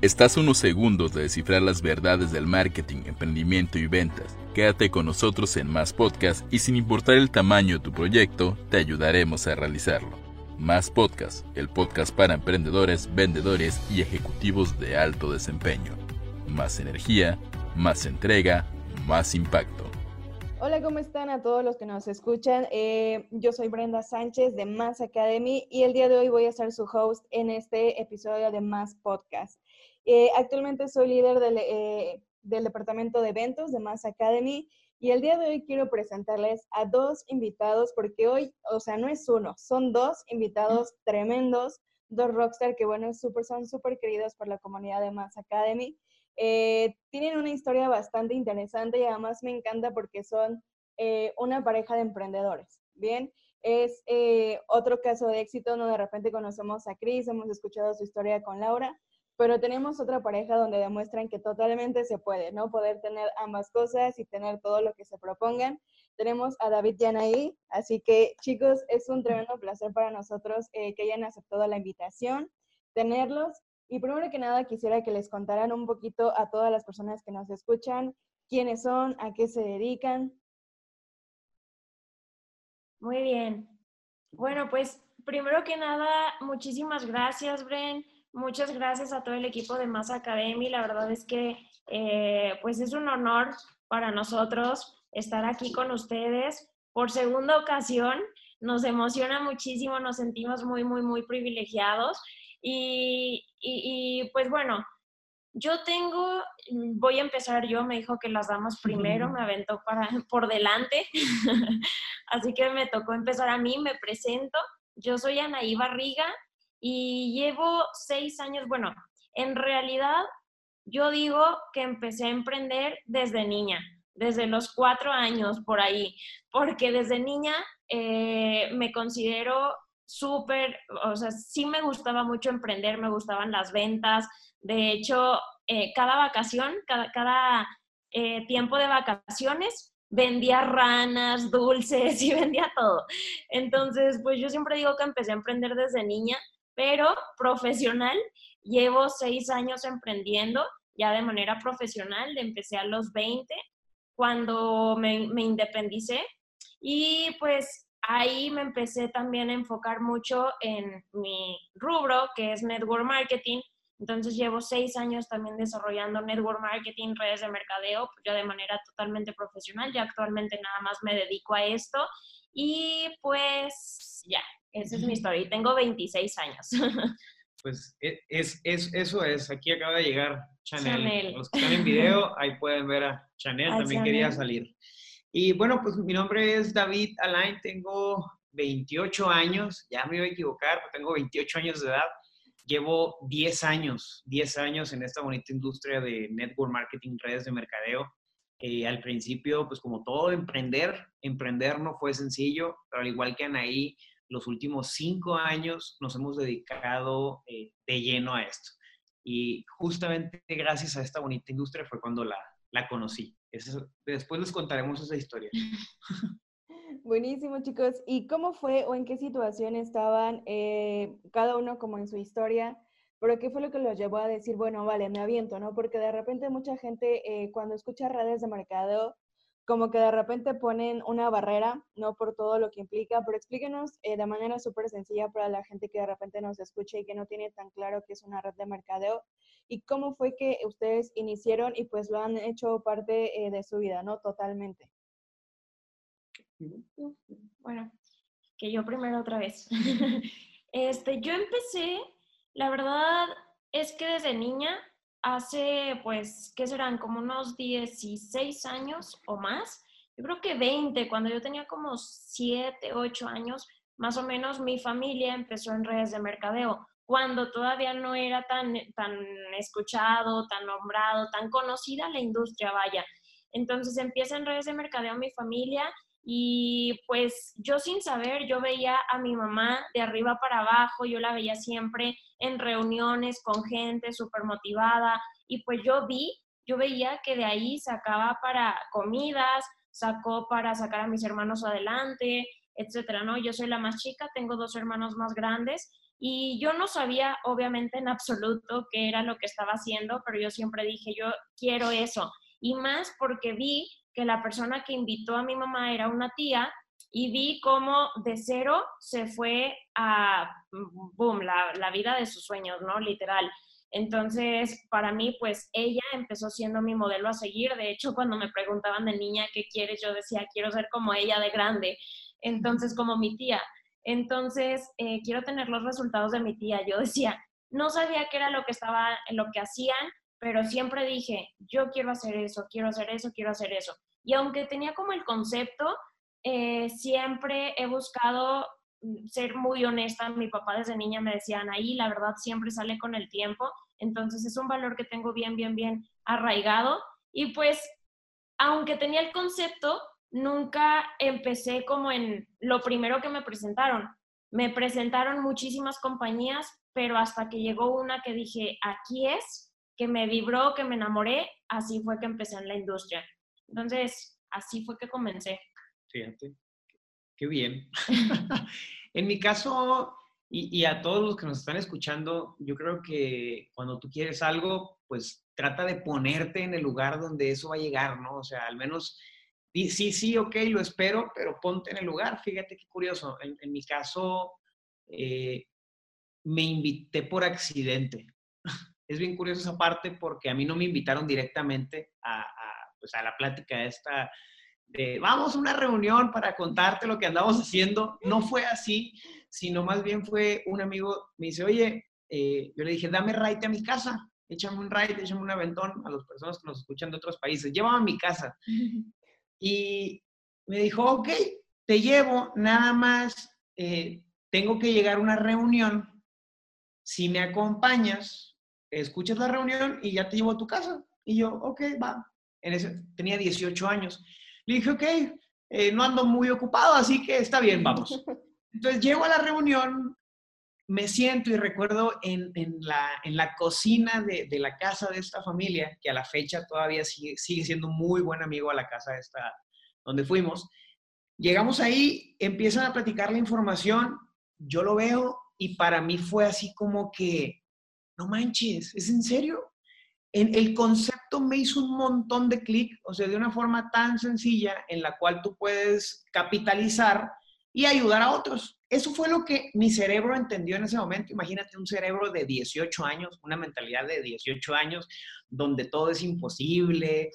Estás unos segundos de descifrar las verdades del marketing, emprendimiento y ventas. Quédate con nosotros en Más Podcast y sin importar el tamaño de tu proyecto, te ayudaremos a realizarlo. Más Podcast, el podcast para emprendedores, vendedores y ejecutivos de alto desempeño. Más energía, más entrega, más impacto. Hola, ¿cómo están a todos los que nos escuchan? Eh, yo soy Brenda Sánchez de Más Academy y el día de hoy voy a ser su host en este episodio de Más Podcast. Eh, actualmente soy líder del, eh, del, departamento de eventos de Mass Academy y el día de hoy quiero presentarles a dos invitados porque hoy, o sea, no es uno, son dos invitados tremendos, dos rockstar que, bueno, super, son súper queridos por la comunidad de Mass Academy. Eh, tienen una historia bastante interesante y además me encanta porque son una pareja de emprendedores, ¿bien? Es otro caso de éxito, ¿no? De repente conocemos a Cris, hemos escuchado su historia con Laura, pero tenemos otra pareja donde demuestran que totalmente se puede, ¿no? Poder tener ambas cosas y tener todo lo que se propongan. Tenemos a David y Anaí, así que chicos, es un tremendo placer para nosotros eh, que hayan aceptado la invitación, tenerlos. Y primero que nada quisiera que les contaran un poquito a todas las personas que nos escuchan quiénes son, a qué se dedican. Muy bien. Bueno, pues primero que nada, muchísimas gracias, Bren Muchas gracias a todo el equipo de Más Academy. La verdad es que eh, pues es un honor para nosotros estar aquí con ustedes por segunda ocasión. Nos emociona muchísimo, nos sentimos muy, muy, muy privilegiados. Y, y, pues bueno, yo tengo, voy a empezar yo, me dijo que las damas primero, me aventó para, por delante, así que me tocó empezar a mí, me presento. Yo soy Anaí Barriga, y llevo seis años, bueno, en realidad yo digo que empecé a emprender desde niña, desde los cuatro años por ahí, porque desde niña eh, me considero súper, o sea, sí me gustaba mucho emprender, me gustaban las ventas, de hecho, eh, cada vacación, cada, cada eh, tiempo de vacaciones, vendía ranas, dulces y vendía todo. Entonces, pues yo siempre digo que empecé a emprender desde niña pero profesional, llevo seis años emprendiendo ya de manera profesional, empecé a los 20 cuando me, me independicé y pues ahí me empecé también a enfocar mucho en mi rubro, que es network marketing. Entonces llevo seis años también desarrollando network marketing, redes de mercadeo, pues ya de manera totalmente profesional. Ya actualmente nada más me dedico a esto. Y pues ya, esa es mi historia y tengo 26 años. Pues e, es, es, eso es, aquí acaba de llegar Chanel. Los que están en video, ahí pueden ver a Chanel, también quería salir. Y bueno, pues mi nombre es David Alain, tengo 28 años, ya me iba a equivocar, pero tengo 28 años de edad. Llevo 10 años, 10 años en esta bonita industria de network marketing, redes de mercadeo. Eh, al principio, pues como todo emprender, emprender no fue sencillo, pero al igual que Anaí, los últimos cinco años nos hemos dedicado eh, de lleno a esto. Y justamente gracias a esta bonita industria fue cuando la, la conocí. después les contaremos esa historia. Buenísimo, chicos. ¿Y cómo fue o en qué situación estaban eh, cada uno como en su historia? Pero qué fue lo que los llevó a decir, bueno, vale, me aviento, ¿no? Porque de repente mucha gente eh, cuando escucha redes de mercado como que de repente ponen una barrera, ¿no? Por todo lo que implica, pero explíquenos eh, de manera súper sencilla para la gente que de repente nos escucha y que no tiene tan claro qué es una red de mercadeo y cómo fue que ustedes iniciaron y pues lo han hecho parte eh, de su vida, ¿no? Totalmente. Bueno, que yo primero otra vez. este, yo empecé, la verdad es que desde niña hace, pues, ¿qué serán? Como unos 16 años o más. Yo creo que 20, cuando yo tenía como 7, 8 años, más o menos mi familia empezó en redes de mercadeo, cuando todavía no era tan, tan escuchado, tan nombrado, tan conocida la industria, vaya. Entonces empieza en redes de mercadeo mi familia y pues yo sin saber, yo veía a mi mamá de arriba para abajo, yo la veía siempre en reuniones con gente súper motivada y pues yo vi, yo veía que de ahí sacaba para comidas, sacó para sacar a mis hermanos adelante, etcétera, ¿no? Yo soy la más chica, tengo dos hermanos más grandes Y yo no sabía, obviamente, en absoluto qué era lo que estaba haciendo, pero yo siempre dije, yo quiero eso. Y más porque vi que la persona que invitó a mi mamá era una tía y vi cómo de cero se fue a, boom, la, la vida de sus sueños, ¿no? Literal. Entonces, para mí, pues ella empezó siendo mi modelo a seguir. De hecho, cuando me preguntaban de niña qué quieres, yo decía, quiero ser como ella de grande. Entonces, como mi tía. Entonces, eh, quiero tener los resultados de mi tía. Yo decía, no sabía qué era lo que estaba, lo que hacían, pero siempre dije, yo quiero hacer eso, quiero hacer eso, quiero hacer eso. Y aunque tenía como el concepto, eh, siempre he buscado mm, ser muy honesta. Mi papá desde niña me decía, ahí la verdad siempre sale con el tiempo. Entonces es un valor que tengo bien, bien, bien arraigado. Y pues, aunque tenía el concepto, nunca empecé como en lo primero que me presentaron. Me presentaron muchísimas compañías, pero hasta que llegó una que dije, aquí es, que me vibró, que me enamoré, así fue que empecé en la industria. Entonces, así fue que comencé. Fíjate, qué bien. en mi caso, y, a todos los que nos están escuchando, yo creo que cuando tú quieres algo, pues trata de ponerte en el lugar donde eso va a llegar, ¿no? O sea, al menos sí, sí, ok, lo espero, pero ponte en el lugar. Fíjate qué curioso. En, mi caso, eh, me invité por accidente. Es bien curioso esa parte porque a mí no me invitaron directamente a, pues a la plática esta de vamos a una reunión para contarte lo que andamos haciendo. No fue así, sino más bien fue un amigo, me dice, oye, eh", yo le dije, dame ride a mi casa, échame un ride, échame un aventón a las personas que nos escuchan de otros países, llévame a mi casa. Y me dijo, ok, te llevo, nada más eh, tengo que llegar a una reunión. Si me acompañas, escuchas la reunión y ya te llevo a tu casa. Y yo, ok, va. En ese, tenía 18 años. Le dije, ok, eh, no ando muy ocupado, así que está bien, vamos. Entonces llego a la reunión, me siento y recuerdo en, la, en la, cocina de, de, la casa de esta familia, que a la fecha todavía sigue, sigue siendo muy buen amigo a la casa de esta, donde fuimos. Llegamos ahí, empiezan a platicar la información, yo lo veo y para mí fue así como que, no manches, ¿es en serio? En el concepto me hizo un montón de clic, o sea, de una forma tan sencilla en la cual tú puedes capitalizar y ayudar a otros. Eso fue lo que mi cerebro entendió en ese momento. Imagínate un cerebro de 18 años, una mentalidad de 18 años, donde todo es imposible,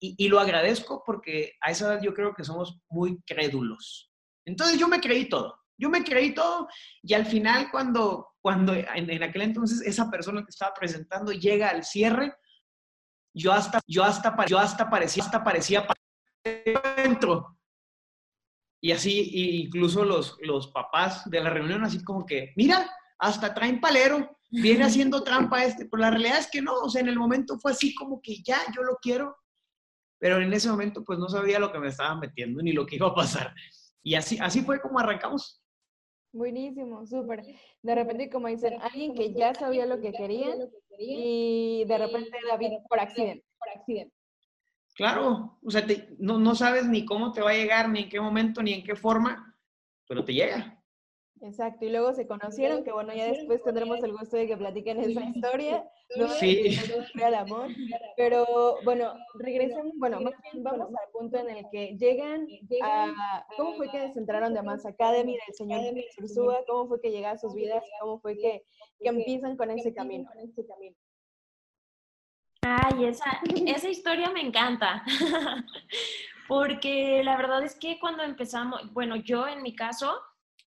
y, lo agradezco porque a esa edad yo creo que somos muy crédulos. Entonces yo me creí todo, yo me creí todo y al final cuando, cuando en, aquel entonces esa persona que estaba presentando llega al cierre, yo hasta, yo hasta, yo hasta parecía, hasta parecía dentro. Y así, incluso los, los papás de la reunión, así como que, mira, hasta traen palero, viene haciendo trampa este, pero la realidad es que no, o sea, en el momento fue así como que ya, yo lo quiero, pero en ese momento pues no sabía lo que me estaba metiendo ni lo que iba a pasar. Y así, así fue como arrancamos. Buenísimo, súper. De repente, como dicen, alguien que ya sabía lo que quería y de repente David por accidente, por accidente. Claro, o sea, no, no sabes ni cómo te va a llegar, ni en qué momento, ni en qué forma, pero te llega. Exacto, y luego se conocieron, que bueno, ya después tendremos el gusto de que platiquen esa historia, ¿no? Sí. Real amor. Pero bueno, regresemos, bueno, más bien vamos al punto en el que llegan a, ¿cómo fue que se entraron de Mass Academy del señor Ursúa? ¿Cómo fue que llegaron a sus vidas? ¿Cómo fue que, que empiezan con ese camino? Ay, esa, esa historia me encanta. Porque la verdad es que cuando empezamos, bueno, yo en mi caso,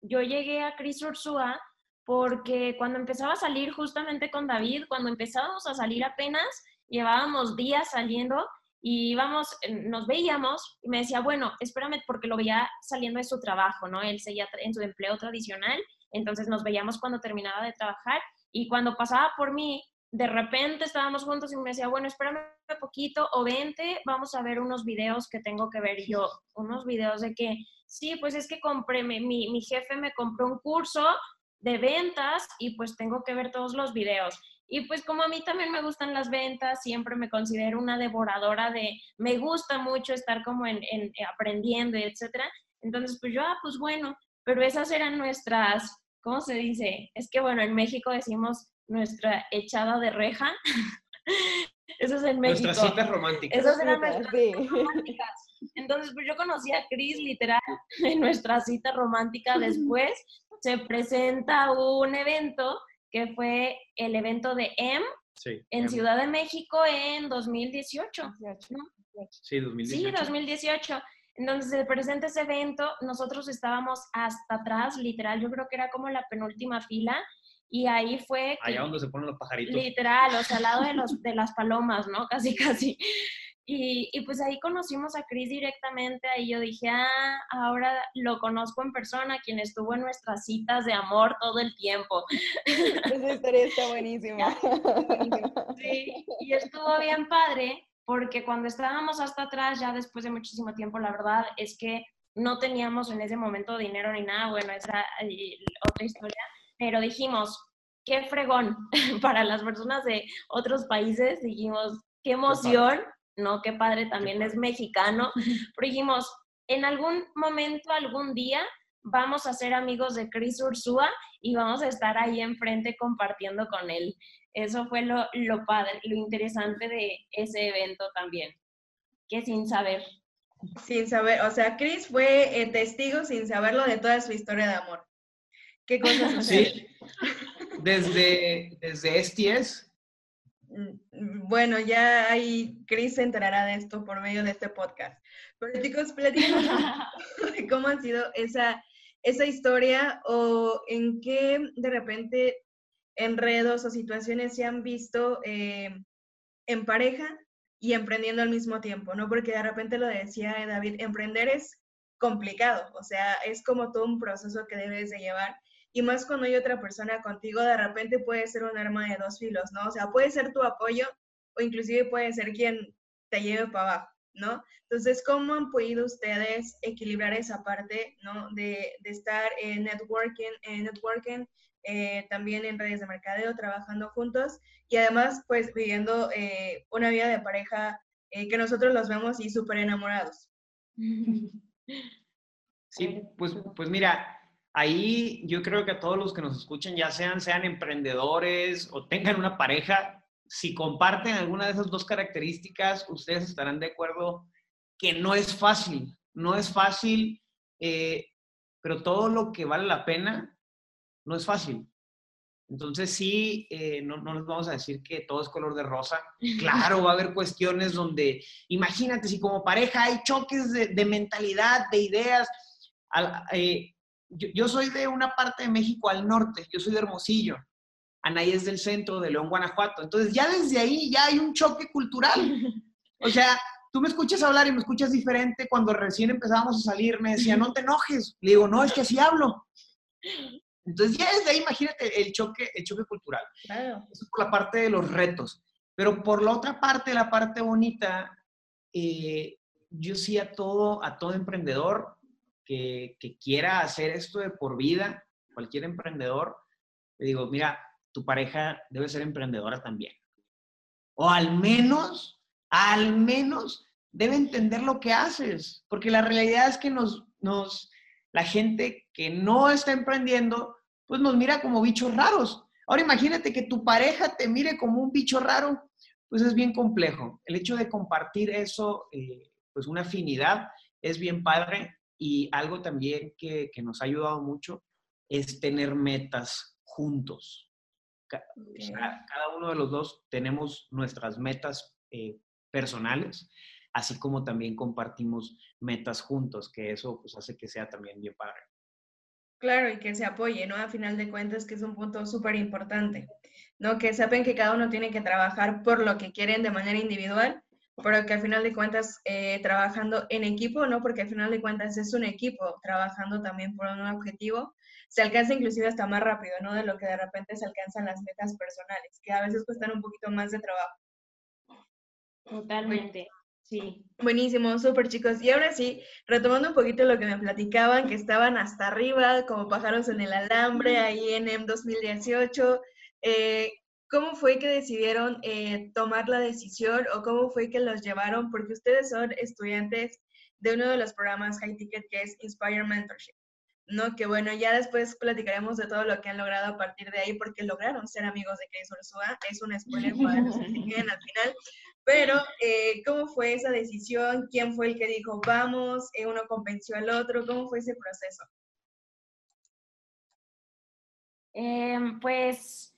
yo llegué a Cris Ursúa porque cuando empezaba a salir justamente con David, cuando empezábamos a salir apenas, llevábamos días saliendo y íbamos, eh, nos veíamos y me decía, bueno, espérame porque lo veía saliendo de su trabajo, ¿no? Él seguía en su empleo tradicional, entonces nos veíamos cuando terminaba de trabajar y cuando pasaba por mí, de repente estábamos juntos y me decía, bueno, espérame un poquito o vente, vamos a ver unos videos que tengo que ver. Yo, unos videos de que sí, pues es que compré, mi, mi jefe me compró un curso de ventas y pues tengo que ver todos los videos. Y pues como a mí también me gustan las ventas, siempre me considero una devoradora de, me gusta mucho estar como en, en aprendiendo, etcétera. Entonces, pues yo, ah, pues bueno, pero esas eran nuestras, ¿cómo se dice? Es que bueno, en México decimos nuestra echada de reja. Eso es en México. Nuestras citas románticas. Esas eran nuestras citas románticas. Entonces, pues yo conocí a Cris literal en nuestra cita romántica. Después se presenta un evento que fue el evento de M en Ciudad de México en 2018. Sí, 2018. Sí, 2018. Entonces se presenta ese evento, nosotros estábamos hasta atrás, literal, yo creo que era como la penúltima fila, y ahí fue... Allá donde se ponen los pajaritos. Literal, o sea, al lado de, los, de las palomas, ¿no? Casi, casi. Y, y, pues ahí conocimos a Chris directamente, ahí yo dije, ah, ahora lo conozco en persona, quien estuvo en nuestras citas de amor todo el tiempo. Esa historia está buenísima. Sí, y estuvo bien padre, porque cuando estábamos hasta atrás, ya después de muchísimo tiempo, la verdad es que no teníamos en ese momento dinero ni nada, bueno, esa es otra historia, pero dijimos, qué fregón para las personas de otros países, dijimos, qué emoción, no, qué padre, también es mexicano, pero dijimos, en algún momento, algún día, vamos a ser amigos de Chris Ursúa y vamos a estar ahí enfrente compartiendo con él. Eso fue lo, lo padre, lo interesante de ese evento también, que sin saber. Sin saber, o sea, Chris fue eh, testigo sin saberlo de toda su historia de amor. ¿Qué cosas Sí, desde, desde STS. Mm, bueno, ya ahí Chris se enterará de esto por medio de este podcast. Pero chicos, platícanos cómo ha sido esa, esa historia o en qué de repente enredos o situaciones se han visto eh, en pareja y emprendiendo al mismo tiempo, ¿no? Porque de repente lo decía David, emprender es complicado, o sea, es como todo un proceso que debes de llevar. Y más cuando hay otra persona contigo, de repente puede ser un arma de dos filos, ¿no? O sea, puede ser tu apoyo o inclusive puede ser quien te lleve para abajo, ¿no? Entonces, ¿cómo han podido ustedes equilibrar esa parte, ¿no? De, de estar en networking, en networking eh, también en redes de mercadeo, trabajando juntos y además pues viviendo eh, una vida de pareja eh, que nosotros los vemos y súper enamorados. Sí, pues, pues mira, ahí yo creo que a todos los que nos escuchen, ya sean, sean emprendedores o tengan una pareja, si comparten alguna de esas dos características, ustedes estarán de acuerdo que no es fácil, no es fácil, pero todo lo que vale la pena no es fácil. Entonces sí, eh, no, no nos vamos a decir que todo es color de rosa. Claro, va a haber cuestiones donde, imagínate, si como pareja hay choques de, mentalidad, de ideas. Eh, yo, soy de una parte de México al norte, yo soy de Hermosillo. Anaí es del centro de León, Guanajuato. Entonces ya desde ahí ya hay un choque cultural. O sea, tú me escuchas hablar y me escuchas diferente. Cuando recién empezábamos a salir me decía, no te enojes. Le digo, no, es que así hablo. Entonces ya desde ahí imagínate el choque, el choque cultural. Claro. Eso por la parte de los retos. Pero por la otra parte, la parte bonita, eh, yo sí a todo, a todo emprendedor que, quiera hacer esto de por vida, cualquier emprendedor, le digo, mira, tu pareja debe ser emprendedora también. O al menos, al menos debe entender lo que haces, porque la realidad es que nos, nos, la gente que no está emprendiendo, pues nos mira como bichos raros. Ahora imagínate que tu pareja te mire como un bicho raro, pues es bien complejo. El hecho de compartir eso, eh, pues una afinidad, es bien padre y algo también que, nos ha ayudado mucho es tener metas juntos. Cada, uno de los dos tenemos nuestras metas eh, personales así como también compartimos metas juntos, que eso pues hace que sea también bien padre. Claro, y que se apoye, ¿no? A final de cuentas, que es un punto súper importante, ¿no? Que sepan que cada uno tiene que trabajar por lo que quieren de manera individual, pero que al final de cuentas, eh, trabajando en equipo, ¿no? Porque al final de cuentas es un equipo trabajando también por un objetivo, se alcanza inclusive hasta más rápido, ¿no? De lo que de repente se alcanzan las metas personales, que a veces cuestan un poquito más de trabajo. Totalmente. Sí. Buenísimo, súper chicos. Y ahora sí, retomando un poquito lo que me platicaban, que estaban hasta arriba como pájaros en el alambre ahí en M 2018. Eh, ¿Cómo fue que decidieron eh, tomar la decisión o cómo fue que los llevaron? Porque ustedes son estudiantes de uno de los programas High Ticket que es Inspire Mentorship. ¿no? Que bueno, ya después platicaremos de todo lo que han logrado a partir de ahí, porque lograron ser amigos de Chris Ursula. Es un spoiler para los que al final. Pero, eh, ¿cómo fue esa decisión? ¿Quién fue el que dijo, vamos? Eh, ¿Uno convenció al otro? ¿Cómo fue ese proceso? Em, pues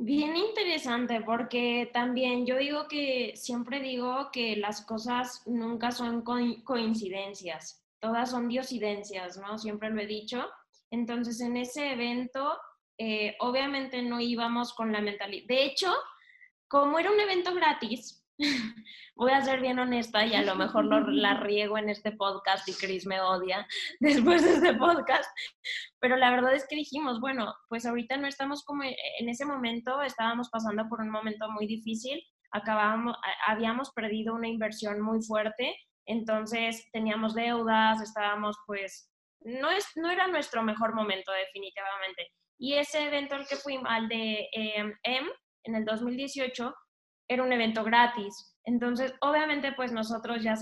bien interesante porque también yo digo que siempre digo que las cosas nunca son coincidencias, todas son diosidencias, ¿no? Siempre lo he dicho. Entonces en ese evento, eh, obviamente no íbamos con la mentalidad. De hecho, como era un evento gratis, voy a ser bien honesta y a lo mejor la riego en este podcast y Chris me odia después de este podcast, pero la verdad es que dijimos, bueno, pues ahorita no estamos como en ese momento, estábamos pasando por un momento muy difícil, acabábamos, habíamos perdido una inversión muy fuerte, entonces teníamos deudas, estábamos pues, no, es, no era nuestro mejor momento definitivamente. Y ese evento al que fuimos, al de eh, M, en el 2018 era un evento gratis. Entonces, obviamente, pues nosotros ya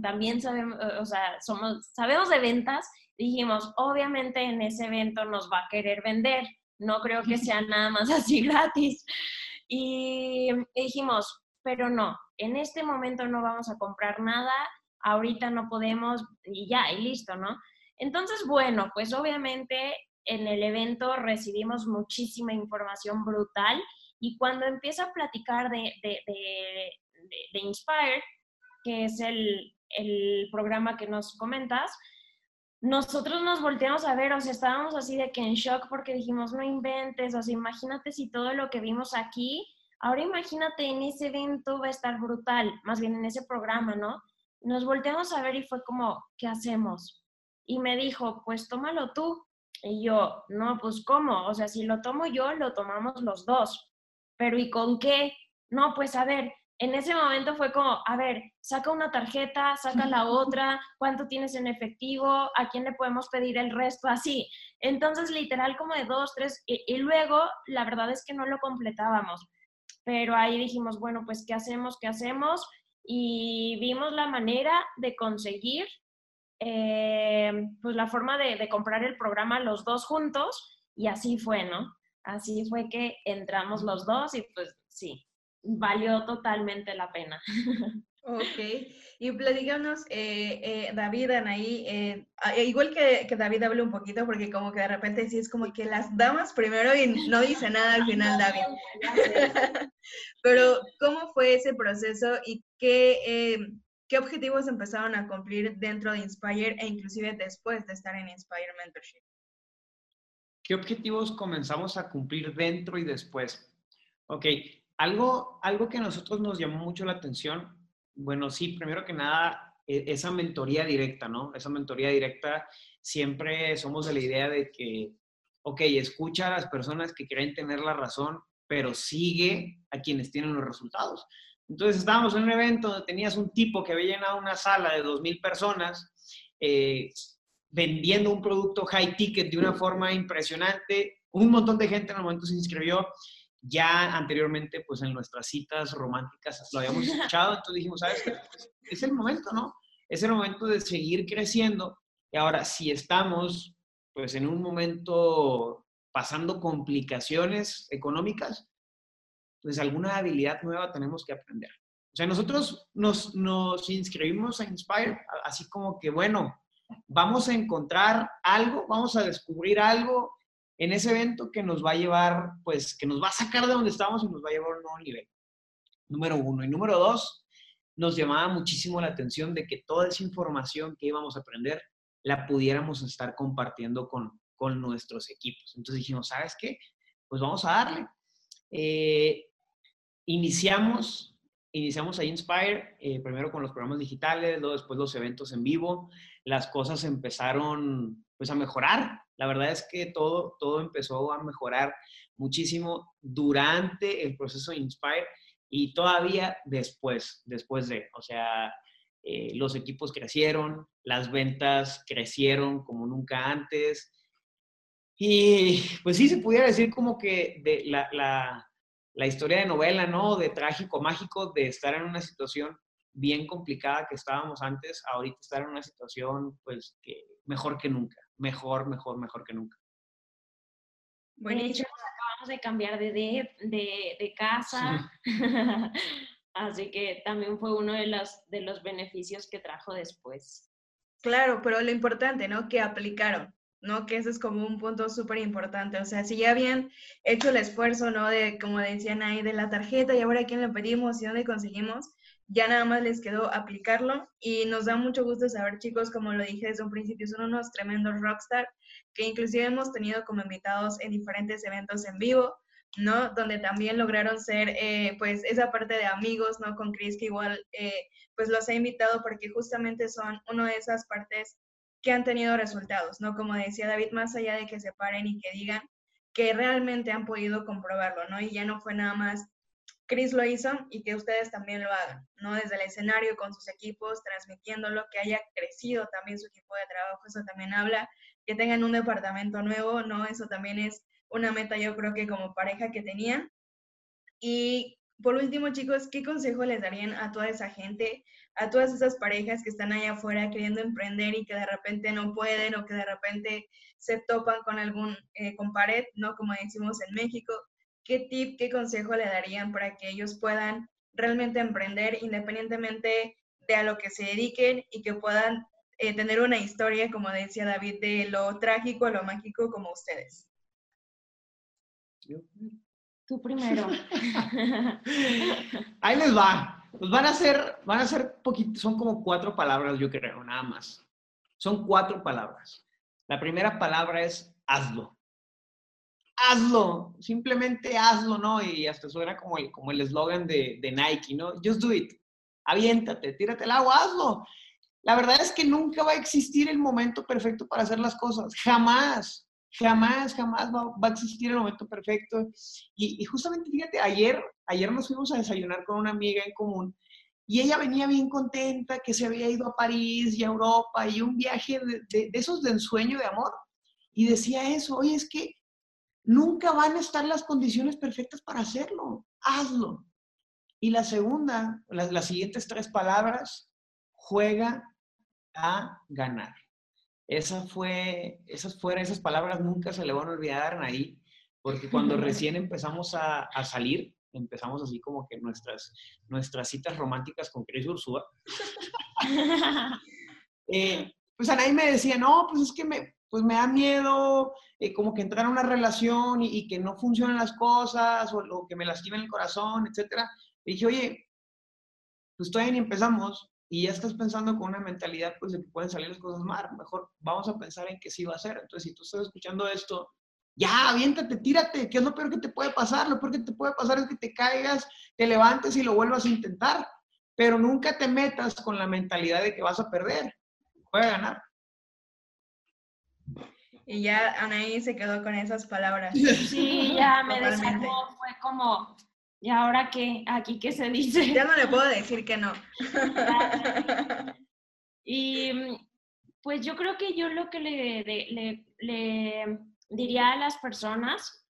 también sabemos, o sea, somos, sabemos de ventas, dijimos, obviamente en ese evento nos va a querer vender, no creo que sea nada más así gratis. Y, dijimos, pero no, en este momento no vamos a comprar nada, ahorita no podemos y ya, y listo, ¿no? Entonces, bueno, pues obviamente en el evento recibimos muchísima información brutal y cuando empiezo a platicar de, de, de, Inspire, que es el, el, programa que nos comentas, nosotros nos volteamos a ver, o sea, estábamos así de que en shock porque dijimos, no inventes, o sea, imagínate si todo lo que vimos aquí, ahora imagínate en ese evento va a estar brutal, más bien en ese programa, ¿no? Nos volteamos a ver y fue como, ¿qué hacemos? Y me dijo, pues tómalo tú. Y yo, no, pues ¿cómo? O sea, si lo tomo yo, lo tomamos los dos pero ¿y con qué? No, pues a ver, en ese momento fue como, a ver, saca una tarjeta, saca la otra, cuánto tienes en efectivo, a quién le podemos pedir el resto, así. Entonces, literal, como de dos, tres, y, luego, la verdad es que no lo completábamos. Pero ahí dijimos, bueno, pues, ¿qué hacemos? ¿Qué hacemos? Y vimos la manera de conseguir, eh, pues, la forma de, de comprar el programa los dos juntos, y así fue, ¿no? Así fue que entramos los dos y pues sí, valió totalmente la pena. Ok, y platícanos, eh, eh, David, Anaí, eh, igual que, que, David hable un poquito, porque como que de repente sí es como que las damas primero y no dice nada al final David. Pero, ¿cómo fue ese proceso y qué, qué objetivos empezaron a cumplir dentro de Inspire e inclusive después de estar en Inspire Mentorship? ¿Qué objetivos comenzamos a cumplir dentro y después? Ok, algo, algo que a nosotros nos llamó mucho la atención, bueno, sí, primero que nada, e, esa mentoría directa, ¿no? Esa mentoría directa, siempre somos de la idea de que, ok, escucha a las personas que creen tener la razón, pero sigue a quienes tienen los resultados. Entonces estábamos en un evento donde tenías un tipo que había llenado una sala de 2.000 personas, eh, vendiendo un producto high ticket de una forma impresionante. Un montón de gente en el momento se inscribió. Ya anteriormente, pues en nuestras citas románticas lo habíamos escuchado, entonces dijimos, ¿sabes qué? Pues, es el momento, ¿no? Es el momento de seguir creciendo. Y ahora, si estamos, pues en un momento pasando complicaciones económicas, pues alguna habilidad nueva tenemos que aprender. O sea, nosotros nos, nos inscribimos a Inspire, así como que, bueno, vamos a encontrar algo, vamos a descubrir algo en ese evento que nos va a llevar, pues, que nos va a sacar de donde estamos y nos va a llevar a un nuevo nivel. Número uno. Y número dos, nos llamaba muchísimo la atención de que toda esa información que íbamos a aprender la pudiéramos estar compartiendo con, con nuestros equipos. Entonces dijimos, ¿sabes qué? Pues vamos a darle. Eh, iniciamos iniciamos ahí Inspire, eh, primero con los programas digitales, luego después los eventos en vivo. Las cosas empezaron pues a mejorar. La verdad es que todo, todo empezó a mejorar muchísimo durante el proceso de Inspire y todavía después, después de, o sea, eh, los equipos crecieron, las ventas crecieron como nunca antes. Y pues sí, se pudiera decir como que de la, la la historia de novela, ¿no? De trágico, mágico, de estar en una situación bien complicada que estábamos antes, ahorita estar en una situación, pues, que mejor que nunca, mejor, mejor, mejor que nunca. Bueno, de hecho, acabamos de cambiar de, de, de, casa, así que también fue uno de los, de los beneficios que trajo después. Claro, pero lo importante, ¿no? Que aplicaron. ¿No? Que ese es como un punto súper importante. O sea, si ya habían hecho el esfuerzo, ¿no? De, como decían ahí, de la tarjeta y ahora quién le pedimos y dónde conseguimos, ya nada más les quedó aplicarlo y nos da mucho gusto saber, chicos, como lo dije desde un principio, son unos tremendos rockstar que inclusive hemos tenido como invitados en diferentes eventos en vivo, ¿no? Donde también lograron ser, eh, pues, esa parte de amigos, ¿no? Con Chris, que igual, eh, pues, los he invitado porque justamente son una de esas partes que han tenido resultados, ¿no? Como decía David, más allá de que se paren y que digan que realmente han podido comprobarlo, ¿no? Y ya no fue nada más Chris lo hizo y que ustedes también lo hagan, ¿no? Desde el escenario con sus equipos, transmitiéndolo, que haya crecido también su equipo de trabajo, eso también habla, que tengan un departamento nuevo, ¿no? Eso también es una meta yo creo que como pareja que tenían. Y por último, chicos, ¿qué consejo les darían a toda esa gente a todas esas parejas que están allá afuera queriendo emprender y que de repente no pueden o que de repente se topan con algún, eh, con pared, ¿no? Como decimos en México, ¿qué tip, qué consejo le darían para que ellos puedan realmente emprender independientemente de a lo que se dediquen y que puedan eh, tener una historia, como decía David, de lo trágico a lo mágico como ustedes? Tú primero. Ahí les va. Pues van a ser, van a ser poquito, son como cuatro palabras, yo creo, nada más. Son cuatro palabras. La primera palabra es hazlo. Hazlo, simplemente hazlo, ¿no? Y hasta suena como el como el de, de Nike, ¿no? Just do it. Aviéntate, tírate el agua, hazlo. La verdad es que nunca va a existir el momento perfecto para hacer las cosas. Jamás. Jamás, jamás va, a existir el momento perfecto. Y, justamente, fíjate, ayer, ayer nos fuimos a desayunar con una amiga en común y ella venía bien contenta que se había ido a París y a Europa y un viaje de, de esos de ensueño de amor. Y decía eso, oye, es que nunca van a estar las condiciones perfectas para hacerlo. Hazlo. Y la segunda, las, las siguientes tres palabras, juega a ganar. Esa fue, esas fueron, esas palabras nunca se le van a olvidar ahí, porque cuando recién empezamos a, a, salir, empezamos así como que nuestras, nuestras citas románticas con Chris Ursúa. eh, pues Anaí me decía, no, pues es que me, pues me da miedo eh, como que entrar a una relación y, y, que no funcionen las cosas o, o que me lastimen el corazón, etc. Y dije, oye, pues todavía ni empezamos, y ya estás pensando con una mentalidad pues de que pueden salir las cosas mal, mejor vamos a pensar en que sí va a ser. Entonces, si tú estás escuchando esto, ya, aviéntate, tírate, ¿qué es lo peor que te puede pasar? Lo peor que te puede pasar es que te caigas, te levantes y lo vuelvas a intentar, pero nunca te metas con la mentalidad de que vas a perder, puede ganar. Y ya Anaí se quedó con esas palabras. Sí, ya me desarmó, fue como, ¿Y ahora qué? ¿Aquí qué se dice? Ya no le puedo decir que no. y pues yo creo que yo lo que le, le, le, diría a las personas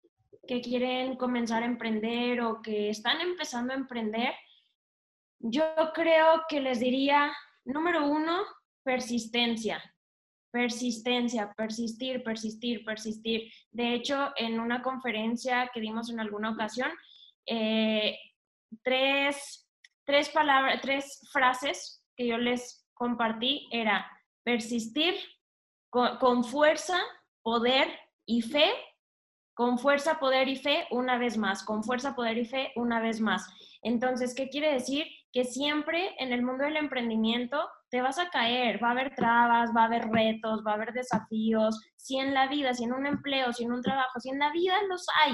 que quieren comenzar a emprender o que están empezando a emprender, yo creo que les diría, número uno, persistencia. Persistencia, persistir, persistir, persistir. De hecho, en una conferencia que dimos en alguna ocasión, eh, tres, tres, palabras, tres frases que yo les compartí era persistir con, fuerza, poder y fe, con fuerza, poder y fe una vez más, con fuerza, poder y fe una vez más. Entonces, ¿qué quiere decir? Que siempre en el mundo del emprendimiento te vas a caer, va a haber trabas, va a haber retos, va a haber desafíos, si en la vida, si en un empleo, si en un trabajo, si en la vida los hay,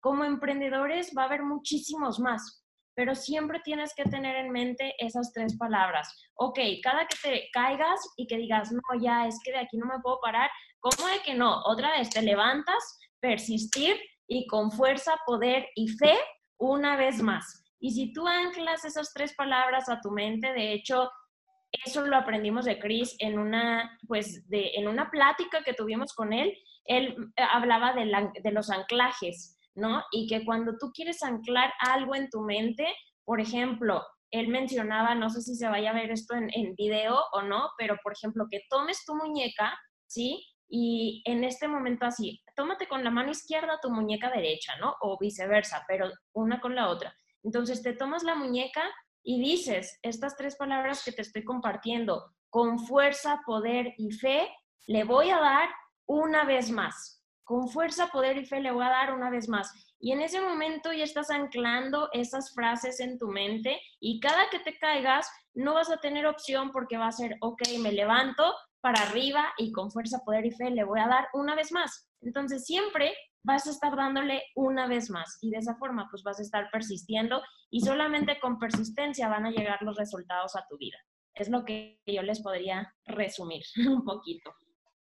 como emprendedores va a haber muchísimos más, pero siempre tienes que tener en mente esas tres palabras. Ok, cada que te caigas y que digas, no, ya es que de aquí no me puedo parar, ¿cómo de que no? Otra vez te levantas, persistir y con fuerza, poder y fe una vez más. Y si tú anclas esas tres palabras a tu mente, de hecho, eso lo aprendimos de Chris en una, pues, de, en una plática que tuvimos con él. Él eh, hablaba de, de los anclajes. ¿no? Y que cuando tú quieres anclar algo en tu mente, por ejemplo, él mencionaba, no sé si se vaya a ver esto en, en video o no, pero por ejemplo, que tomes tu muñeca, ¿sí? Y en este momento así, tómate con la mano izquierda tu muñeca derecha, ¿no? O viceversa, pero una con la otra. Entonces te tomas la muñeca y dices estas tres palabras que te estoy compartiendo, con fuerza, poder y fe, le voy a dar una vez más. Con fuerza, poder y fe le voy a dar una vez más. Y en ese momento ya estás anclando esas frases en tu mente y cada que te caigas no vas a tener opción porque va a ser, ok, me levanto, para arriba y con fuerza, poder y fe le voy a dar una vez más. Entonces siempre vas a estar dándole una vez más y de esa forma pues vas a estar persistiendo y solamente con persistencia van a llegar los resultados a tu vida. Es lo que yo les podría resumir un poquito.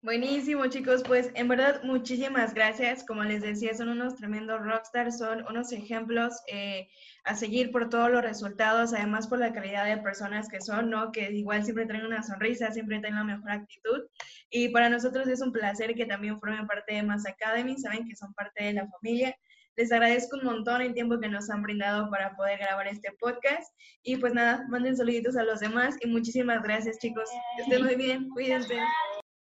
Buenísimo, chicos. Pues en verdad, muchísimas gracias. Como les decía, son unos tremendos rockstars, son unos ejemplos eh, a seguir por todos los resultados, además por la calidad de personas que son, ¿no? Que igual siempre traen una sonrisa, siempre tienen la mejor actitud. Y para nosotros es un placer que también formen parte de Mass Academy, saben que son parte de la familia. Les agradezco un montón el tiempo que nos han brindado para poder grabar este podcast. Y pues nada, manden saluditos a los demás y muchísimas gracias, chicos. Que estén muy bien, cuídense.